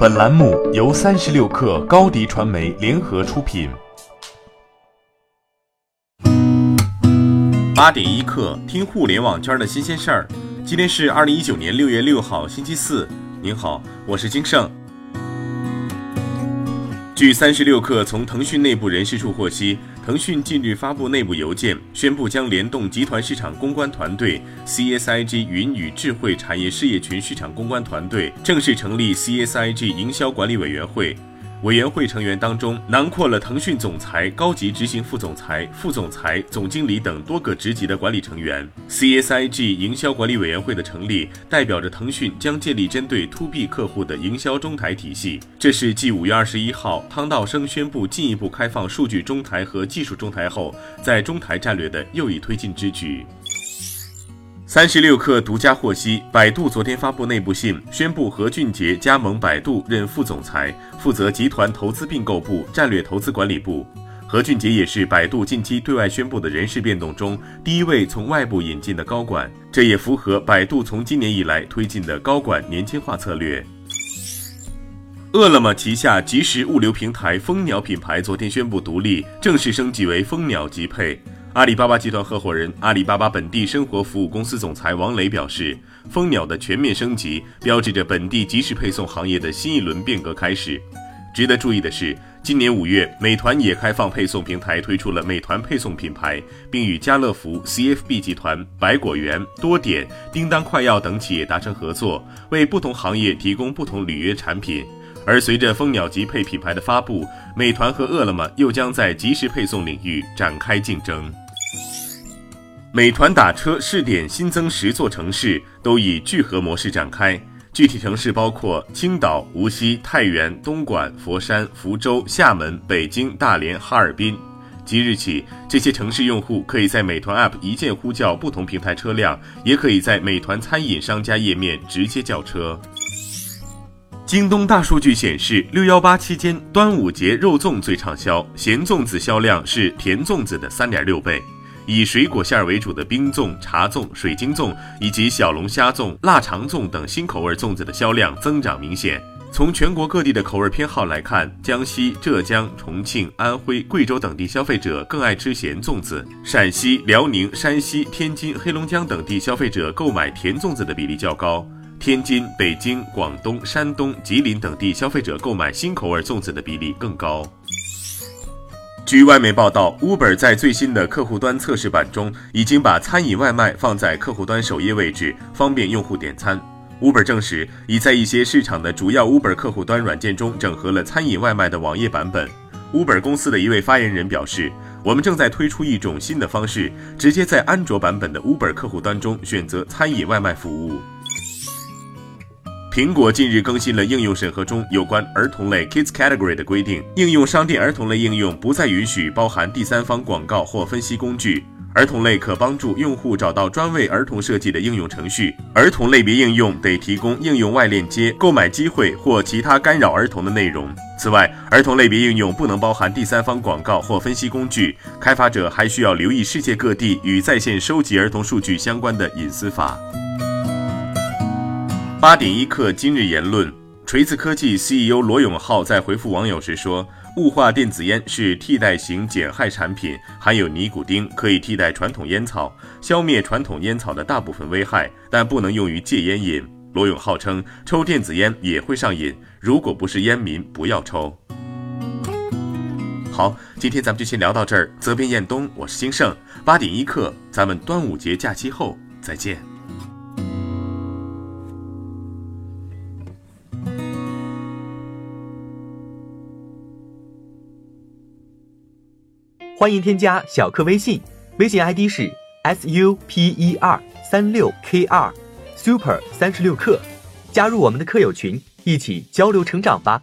本栏目由三十六氪高低传媒联合出品。八点一刻，听互联网圈的新鲜事儿。今天是二零一九年六月六号，星期四。您好，我是金盛。据三十六氪从腾讯内部人士处获悉，腾讯近日发布内部邮件，宣布将联动集团市场公关团队 CSIG 云与智慧产业事业群市场公关团队，正式成立 CSIG 营销管理委员会。委员会成员当中囊括了腾讯总裁、高级执行副总裁、副总裁、总经理等多个职级的管理成员。CSIG 营销管理委员会的成立，代表着腾讯将建立针对 To B 客户的营销中台体系。这是继五月二十一号汤道生宣布进一步开放数据中台和技术中台后，在中台战略的又一推进之举。三十六氪独家获悉，百度昨天发布内部信，宣布何俊杰加盟百度任副总裁，负责集团投资并购部、战略投资管理部。何俊杰也是百度近期对外宣布的人事变动中第一位从外部引进的高管，这也符合百度从今年以来推进的高管年轻化策略。饿了么旗下即时物流平台蜂鸟品牌昨天宣布独立，正式升级为蜂鸟集配。阿里巴巴集团合伙人、阿里巴巴本地生活服务公司总裁王磊表示，蜂鸟的全面升级标志着本地即时配送行业的新一轮变革开始。值得注意的是，今年五月，美团也开放配送平台推出了美团配送品牌，并与家乐福、CFB 集团、百果园、多点、叮当快药等企业达成合作，为不同行业提供不同履约产品。而随着蜂鸟集配品牌的发布，美团和饿了么又将在即时配送领域展开竞争。美团打车试点新增十座城市，都以聚合模式展开。具体城市包括青岛、无锡、太原、东莞、佛山、福州、厦门、北京、大连、哈尔滨。即日起，这些城市用户可以在美团 App 一键呼叫不同平台车辆，也可以在美团餐饮商家页面直接叫车。京东大数据显示，六幺八期间，端午节肉粽最畅销，咸粽子销量是甜粽子的三点六倍。以水果馅儿为主的冰粽、茶粽、水晶粽以及小龙虾粽、腊肠粽等新口味粽子的销量增长明显。从全国各地的口味偏好来看，江西、浙江、重庆、安徽、贵州等地消费者更爱吃咸粽子；陕西、辽宁、山西、天津、黑龙江等地消费者购买甜粽子的比例较高；天津、北京、广东、山东、吉林等地消费者购买新口味粽子的比例更高。据外媒报道，Uber 在最新的客户端测试版中，已经把餐饮外卖放在客户端首页位置，方便用户点餐。Uber 证实，已在一些市场的主要 Uber 客户端软件中整合了餐饮外卖的网页版本。Uber 公司的一位发言人表示：“我们正在推出一种新的方式，直接在安卓版本的 Uber 客户端中选择餐饮外卖服务。”苹果近日更新了应用审核中有关儿童类 Kids Category 的规定，应用商店儿童类应用不再允许包含第三方广告或分析工具。儿童类可帮助用户找到专为儿童设计的应用程序。儿童类别应用得提供应用外链接、购买机会或其他干扰儿童的内容。此外，儿童类别应用不能包含第三方广告或分析工具。开发者还需要留意世界各地与在线收集儿童数据相关的隐私法。八点一刻，今日言论：锤子科技 CEO 罗永浩在回复网友时说，雾化电子烟是替代型减害产品，含有尼古丁，可以替代传统烟草，消灭传统烟草的大部分危害，但不能用于戒烟瘾。罗永浩称，抽电子烟也会上瘾，如果不是烟民，不要抽。好，今天咱们就先聊到这儿。责编：彦东，我是金盛。八点一刻，咱们端午节假期后再见。欢迎添加小课微信，微信 ID 是 s u p e r 三六 k 二 super 三十六课，加入我们的课友群，一起交流成长吧。